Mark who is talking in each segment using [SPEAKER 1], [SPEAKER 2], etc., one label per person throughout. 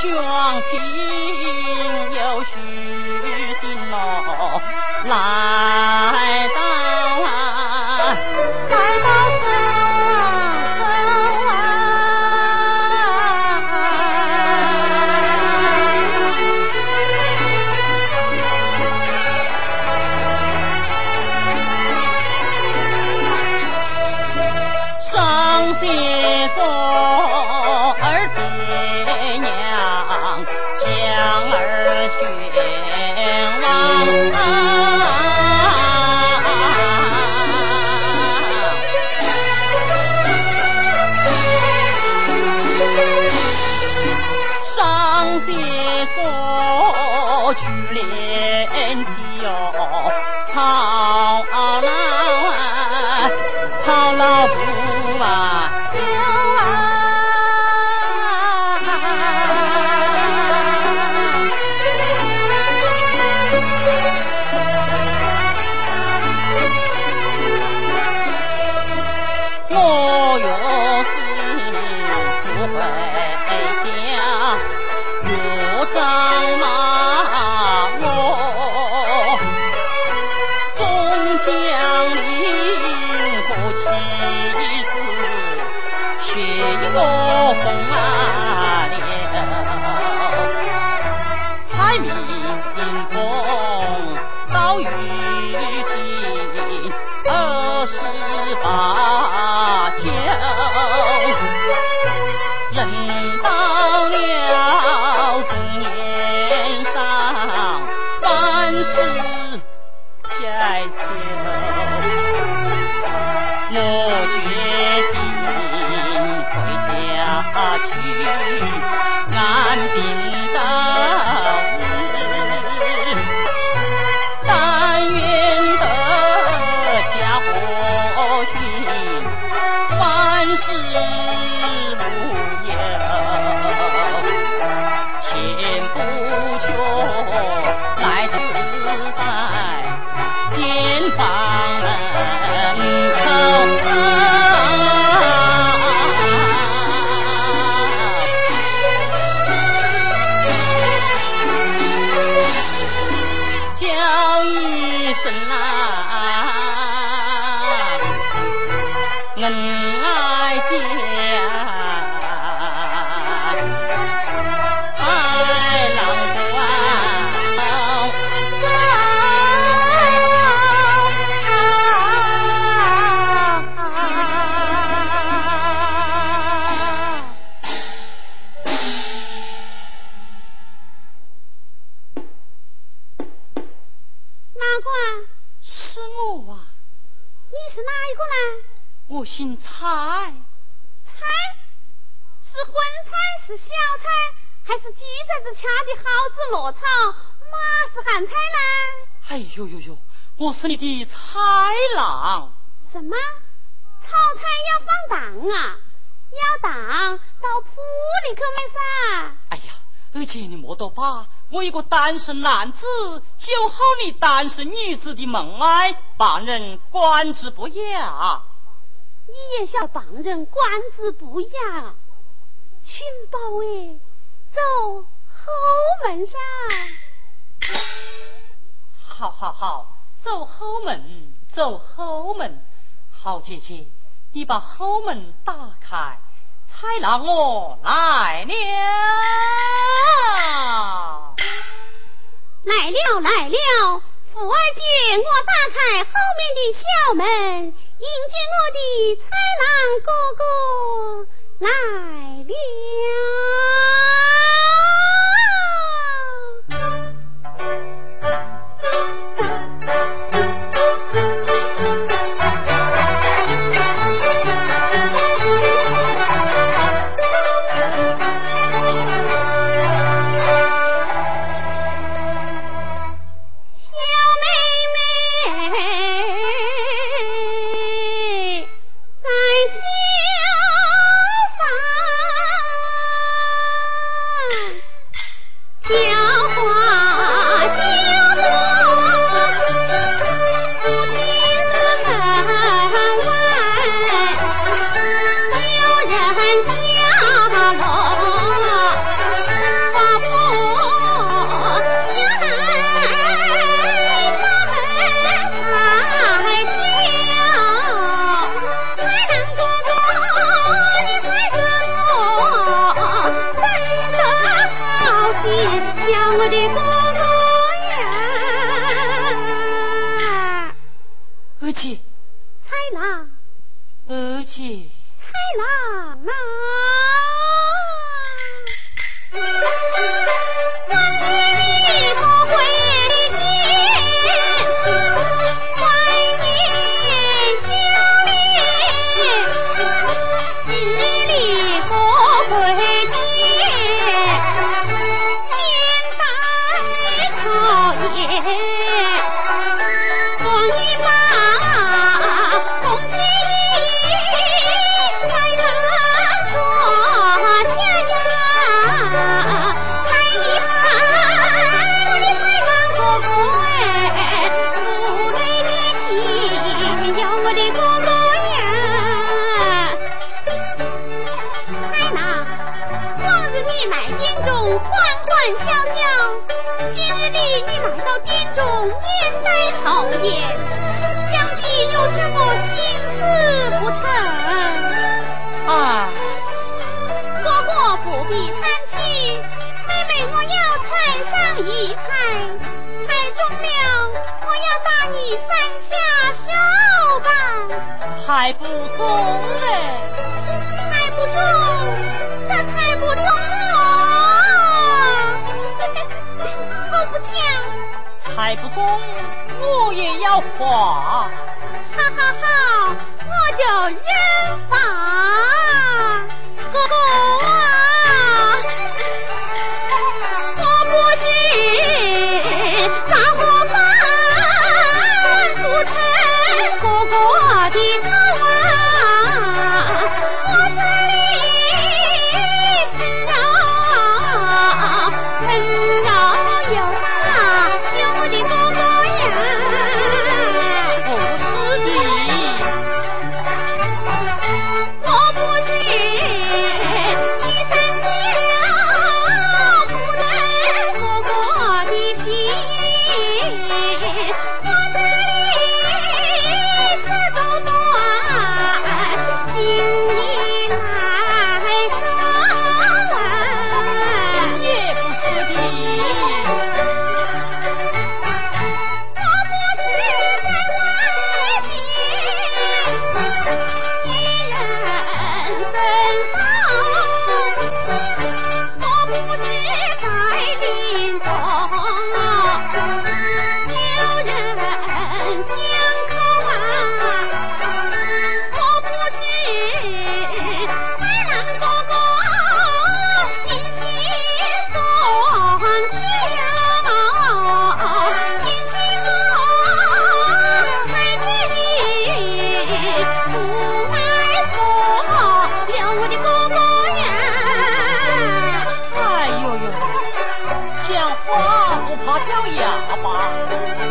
[SPEAKER 1] 双亲有许心哦，
[SPEAKER 2] 来。姓蔡。
[SPEAKER 1] 蔡？是荤菜是小菜，还是鸡崽子掐的蒿子落草？马是旱菜呢？
[SPEAKER 2] 哎呦呦呦！我是你的菜郎。
[SPEAKER 1] 什么？炒菜要放糖啊？要糖到铺里去买噻。
[SPEAKER 2] 哎呀，二姐你莫多吧我一个单身男子就好你单身女子的梦哀，旁人观之不雅。
[SPEAKER 1] 你也想旁人观之不雅？群宝哎，走后门上。
[SPEAKER 2] 好好好，走后门，走后门。好姐姐，你把后门打开，才让我来了。
[SPEAKER 1] 来了来了，富二姐，我打开后面的小门，迎接我的菜郎哥哥来了。
[SPEAKER 2] 猜不中嘞，
[SPEAKER 1] 猜不中，那猜不中，我不讲。
[SPEAKER 2] 猜不中，我也要画。好
[SPEAKER 1] 好好，我就认罚，哥哥。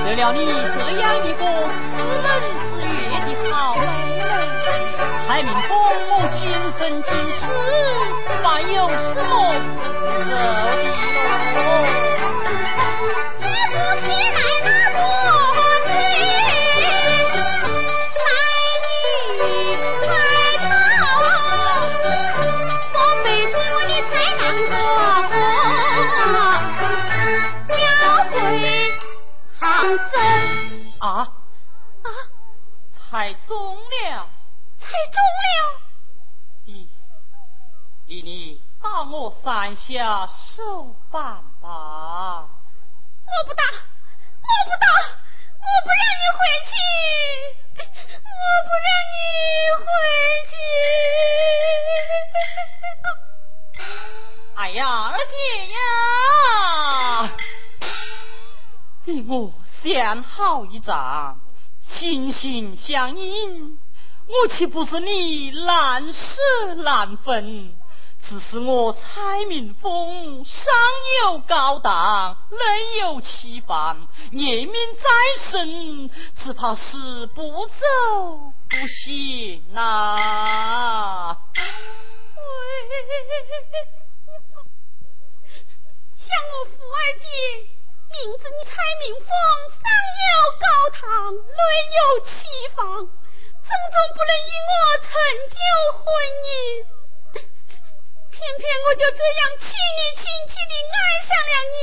[SPEAKER 2] 得了你这样一个斯文之悦的好。妹妹，还命公我今生今世还有什么不走你打我三下手办吧！
[SPEAKER 1] 我不打，我不打，我不让你回去，我不让你
[SPEAKER 2] 回去！哎呀，二姐呀，你我相好一仗。心心相印，我岂不是你难舍难分？只是我蔡明峰上有高堂，内有妻房，念命在身，只怕是不走不行呐！
[SPEAKER 1] 像我福二姐。名字你蔡明凤，上有高堂，内有妻房，怎总不能与我成就婚姻？偏偏我就这样亲你亲戚的爱上了你，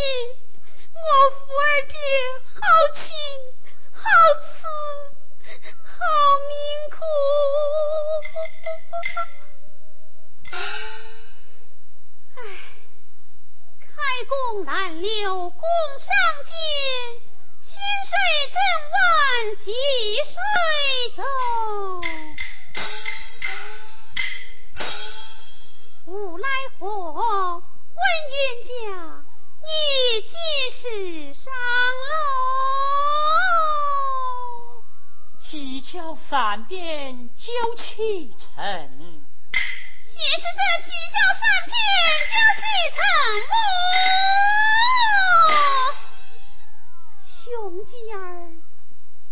[SPEAKER 1] 我福二姐好亲好慈好命苦。开弓难留弓上见，薪水整晚积水走。无奈何问冤家，你几时上楼？
[SPEAKER 2] 七桥三遍就启程。
[SPEAKER 1] 也是这七窍三遍就启程兄弟儿，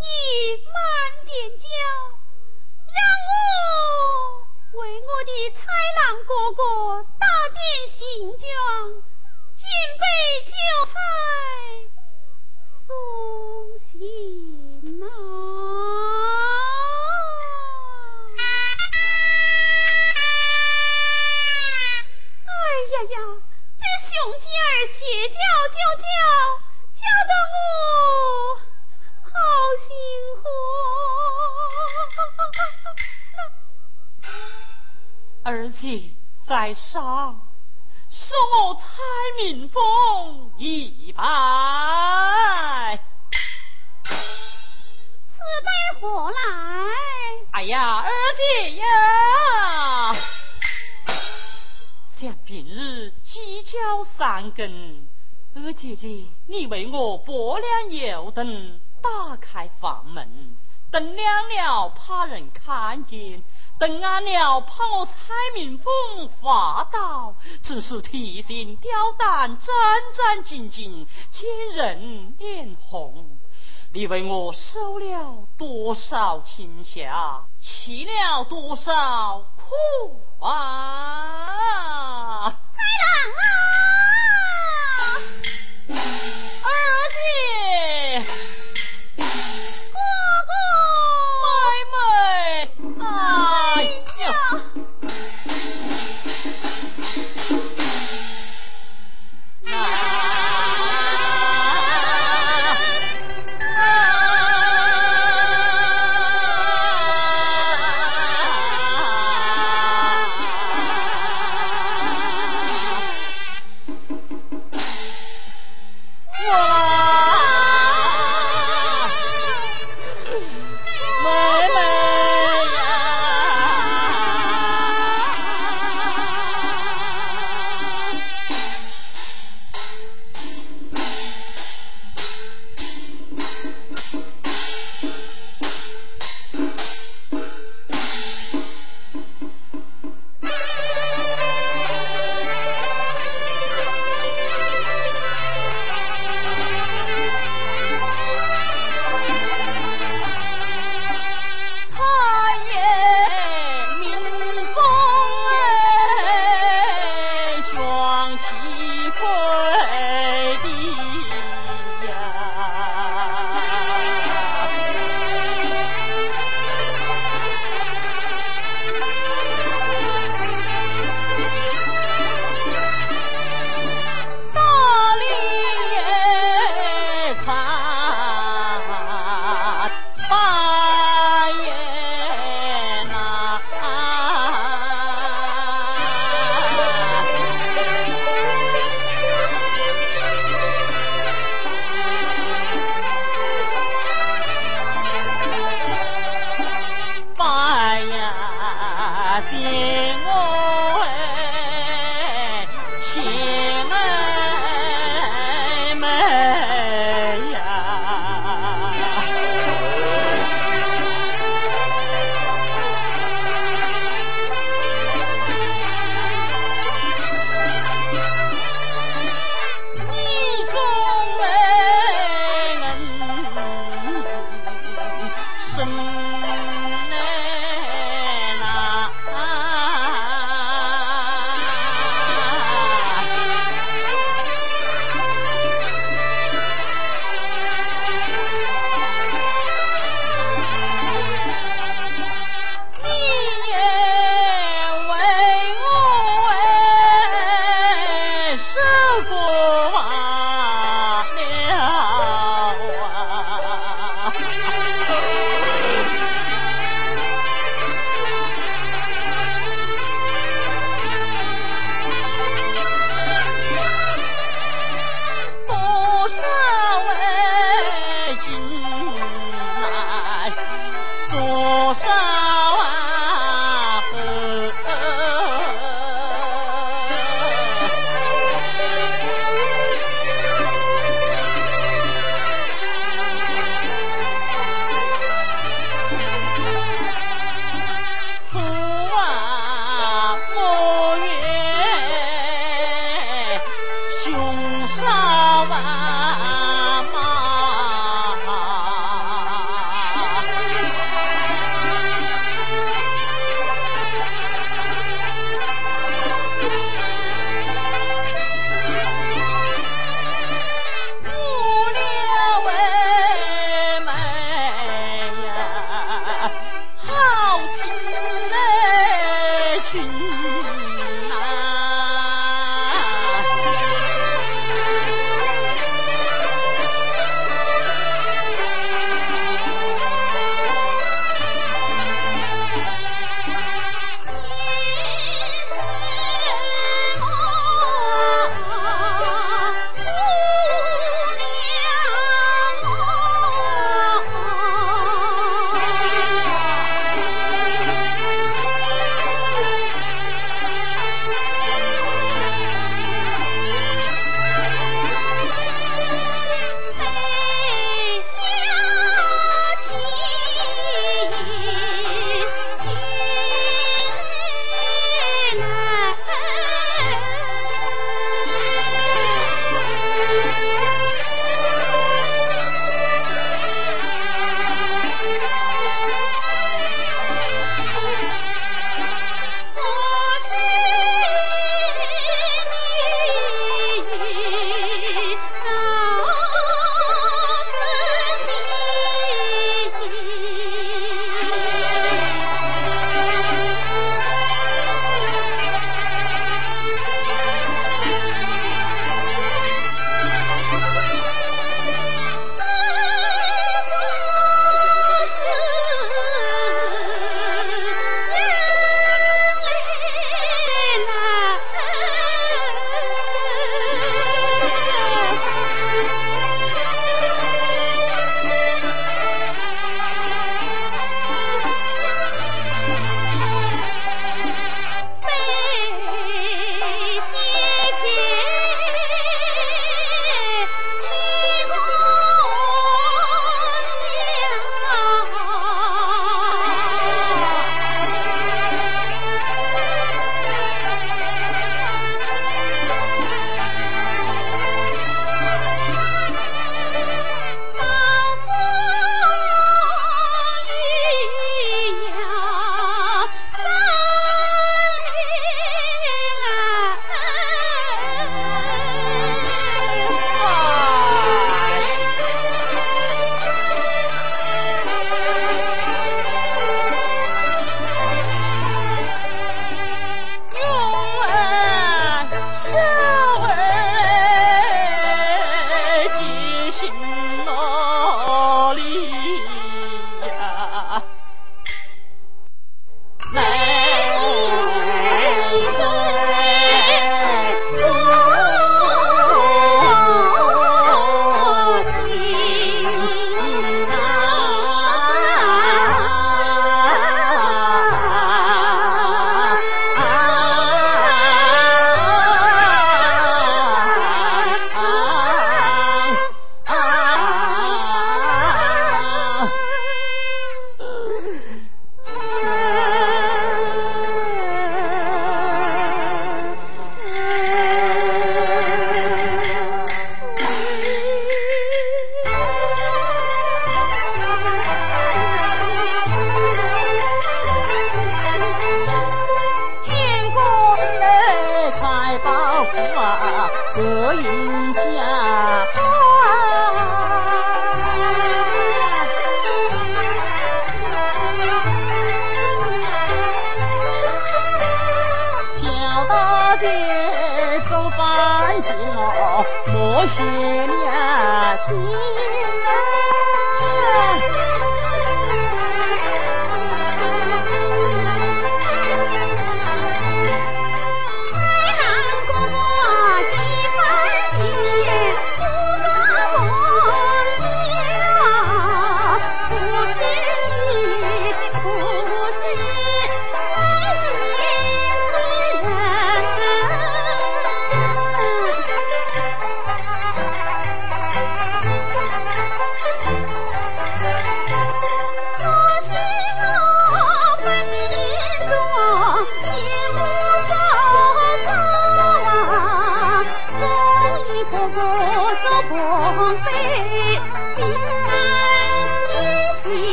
[SPEAKER 1] 你慢点教，让我为我的豺狼哥哥打点行装，准备酒菜送行呐。呀呀，这雄鸡儿邪叫就叫，叫得我好心
[SPEAKER 2] 慌。二姐在上，受我蔡明凤一拜。
[SPEAKER 1] 此拜何来？
[SPEAKER 2] 哎呀，二姐呀！想平日鸡叫三更，二姐姐，你为我拨亮油灯，打开房门，灯亮了怕人看见，灯暗了怕我蔡明凤发到，真是提心吊胆，战战兢兢，见人脸红。你为我受了多少惊吓，吃了多少苦啊！
[SPEAKER 1] 太郎啊，
[SPEAKER 2] 二姐。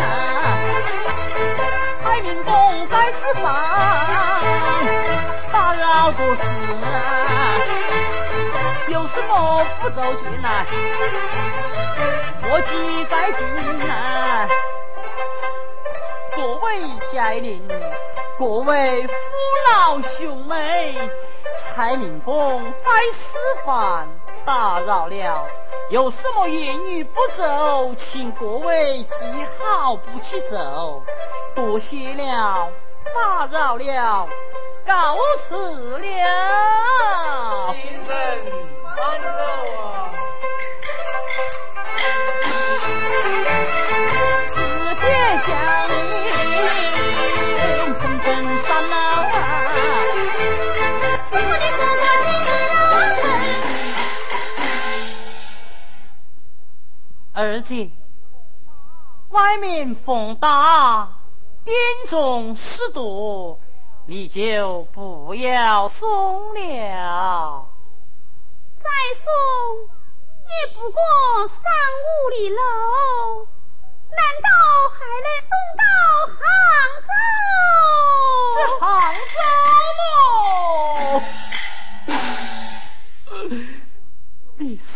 [SPEAKER 2] 啊，开明公在此房，打扰多时啊，有什么不周全呐？我记在心呐。各位家邻，各位父老兄妹，蔡明凤在私房打扰了，有什么言语不周，请各位记好不去走。多谢了，打扰了，告辞了。
[SPEAKER 3] 先生，慢走啊。
[SPEAKER 2] 儿子，外面风大，店中事多，你就不要送了。
[SPEAKER 1] 再送也不过三五里路，难道还能
[SPEAKER 2] 送到杭州？这杭州么？你是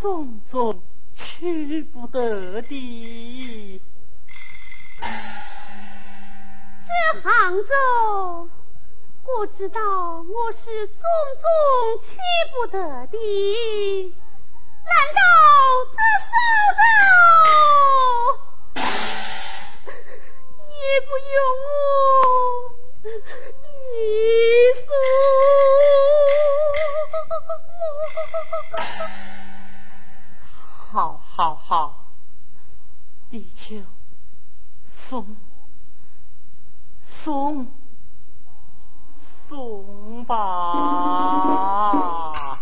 [SPEAKER 2] 种种。去不得的，
[SPEAKER 1] 这杭州，我知道我是种种去不得的，难道这苏州也不用我一
[SPEAKER 2] 送？好好好，地球，松。松。松吧，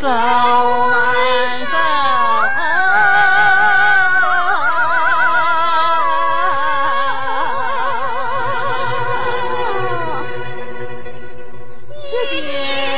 [SPEAKER 1] 上。谢谢。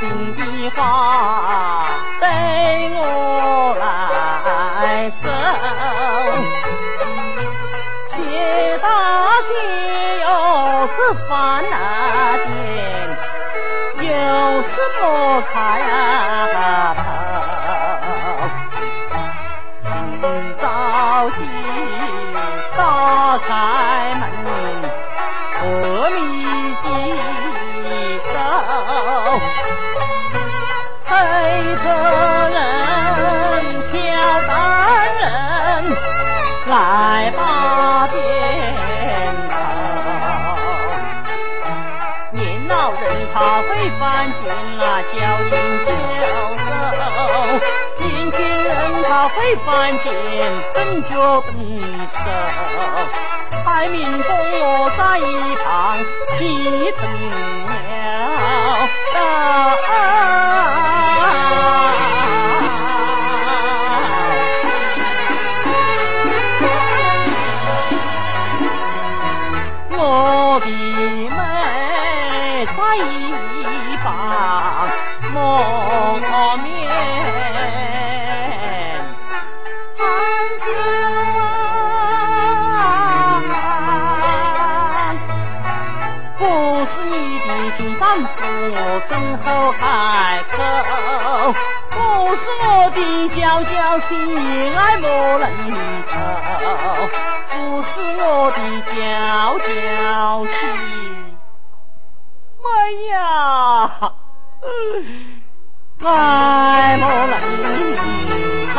[SPEAKER 1] 心的
[SPEAKER 2] 话。犯贱，本就丈夫怎好开口？不是我的娇娇心爱莫能透，不是我的娇娇妻，哎呀，爱莫能透。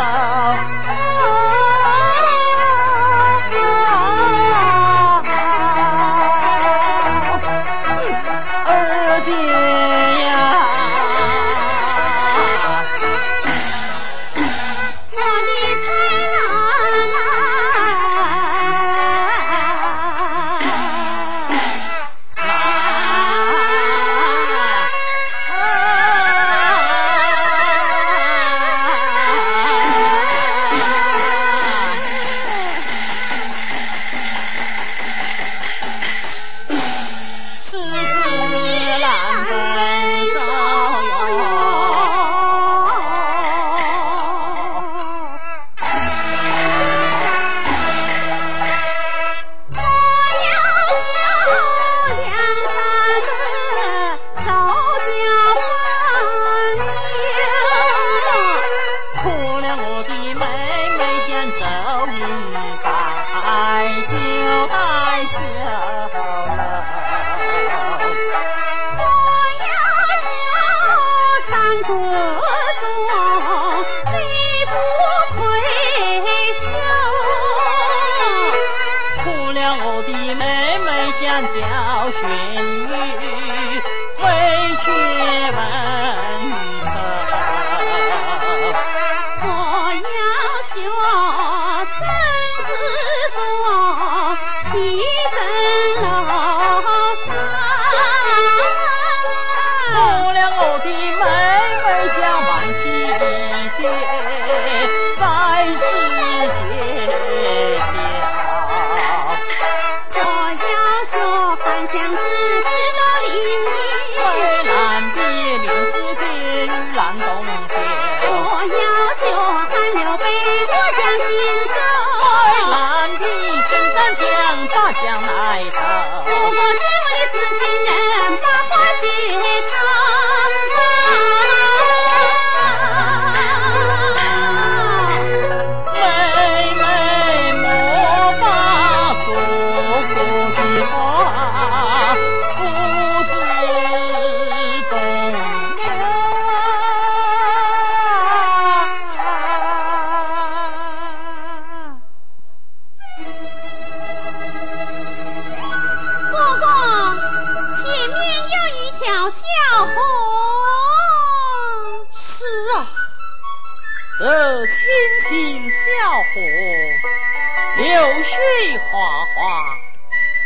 [SPEAKER 2] 水哗哗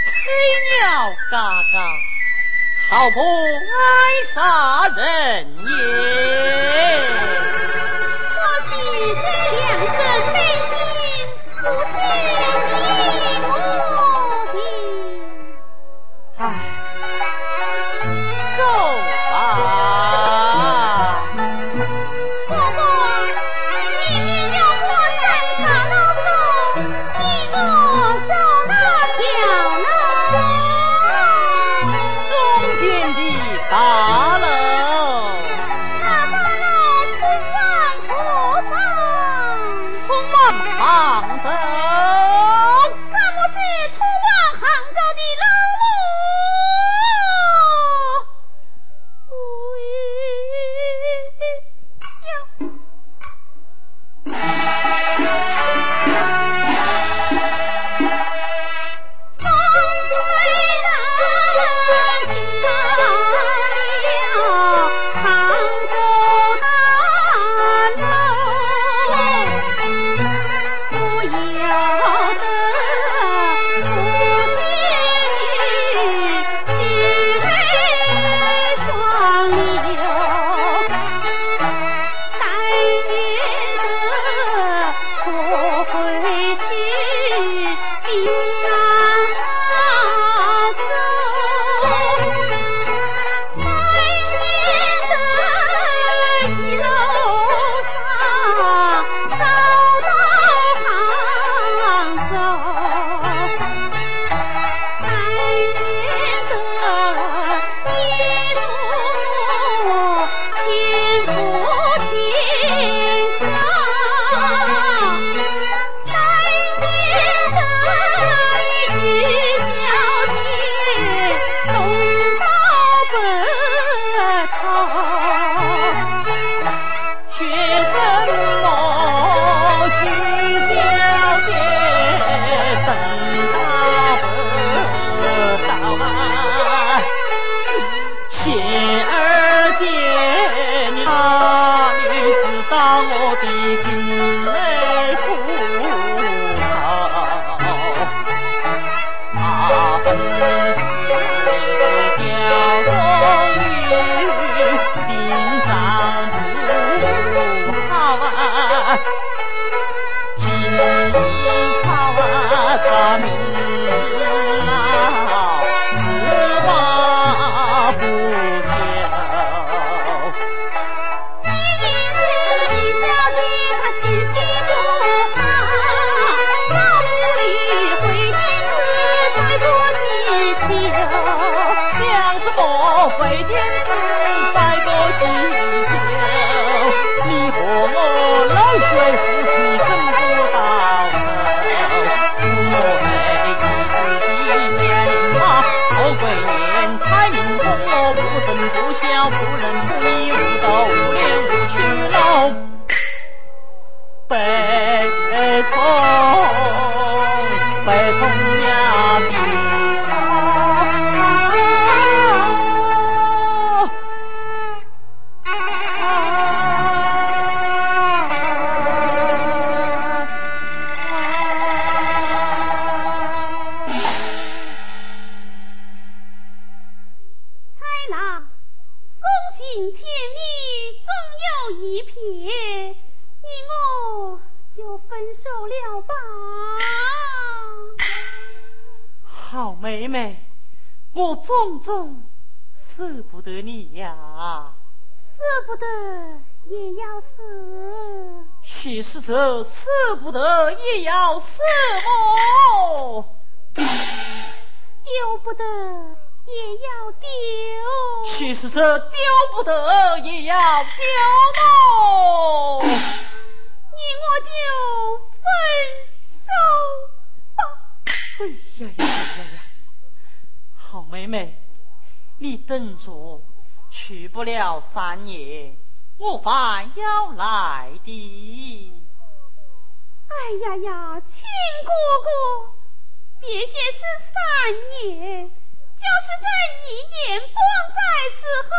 [SPEAKER 2] 黑鸟嘎嘎好不爱杀人也总舍不得你呀，
[SPEAKER 1] 舍不得也要死。
[SPEAKER 2] 其实这舍不得也要死么？
[SPEAKER 1] 丢不得也要丢。
[SPEAKER 2] 其实这丢不得也要丢么？
[SPEAKER 1] 你我就分手吧。
[SPEAKER 2] 哎呀呀呀呀！好妹妹，你等着，去不了三年，我反要来的。
[SPEAKER 1] 哎呀呀，亲哥哥，别说是三年，就是这一年光在此后，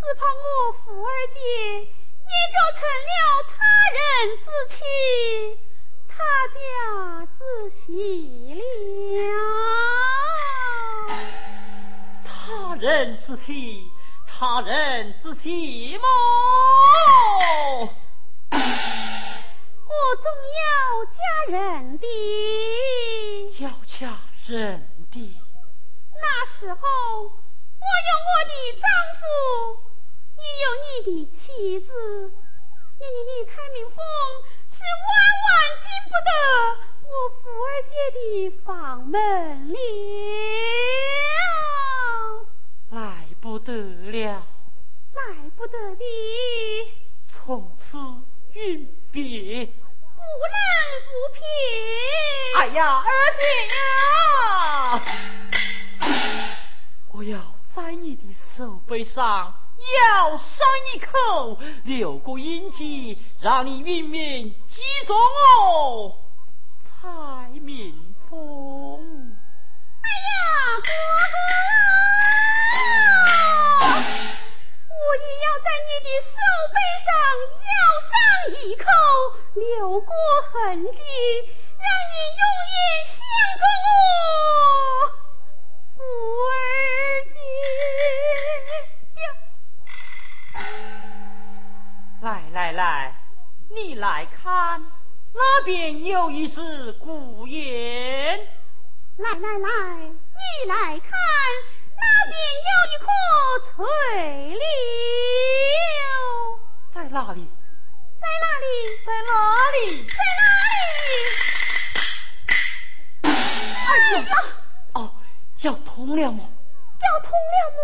[SPEAKER 1] 只怕我福儿姐也就成了他人之妻，他家之媳了。
[SPEAKER 2] 他人之妻，他人之妻么？
[SPEAKER 1] 我总要嫁人的。
[SPEAKER 2] 要嫁人的，
[SPEAKER 1] 那时候，我有我的丈夫，你有你的妻子，你你你蔡明凤是万万进不得我福儿姐的房门了。
[SPEAKER 2] 来不得了，
[SPEAKER 1] 来不得的，
[SPEAKER 2] 从此云别。
[SPEAKER 1] 不能不撇。
[SPEAKER 2] 哎呀，二姐呀，我要在你的手背上咬上一口，留个印记，让你云面记住我蔡明凤。
[SPEAKER 1] 哎呀，哥哥，我也要在你的手背上咬上一口，留过痕迹，让你永远想着我福儿姐。
[SPEAKER 2] 来来来，你来看，那边有一只孤雁。
[SPEAKER 1] 来来来，你来看，那边有一棵翠柳，
[SPEAKER 2] 在哪里？
[SPEAKER 1] 在哪里？
[SPEAKER 2] 在哪里？
[SPEAKER 1] 在哪里？哎呀，
[SPEAKER 2] 哦，要通了吗？
[SPEAKER 1] 要通了么？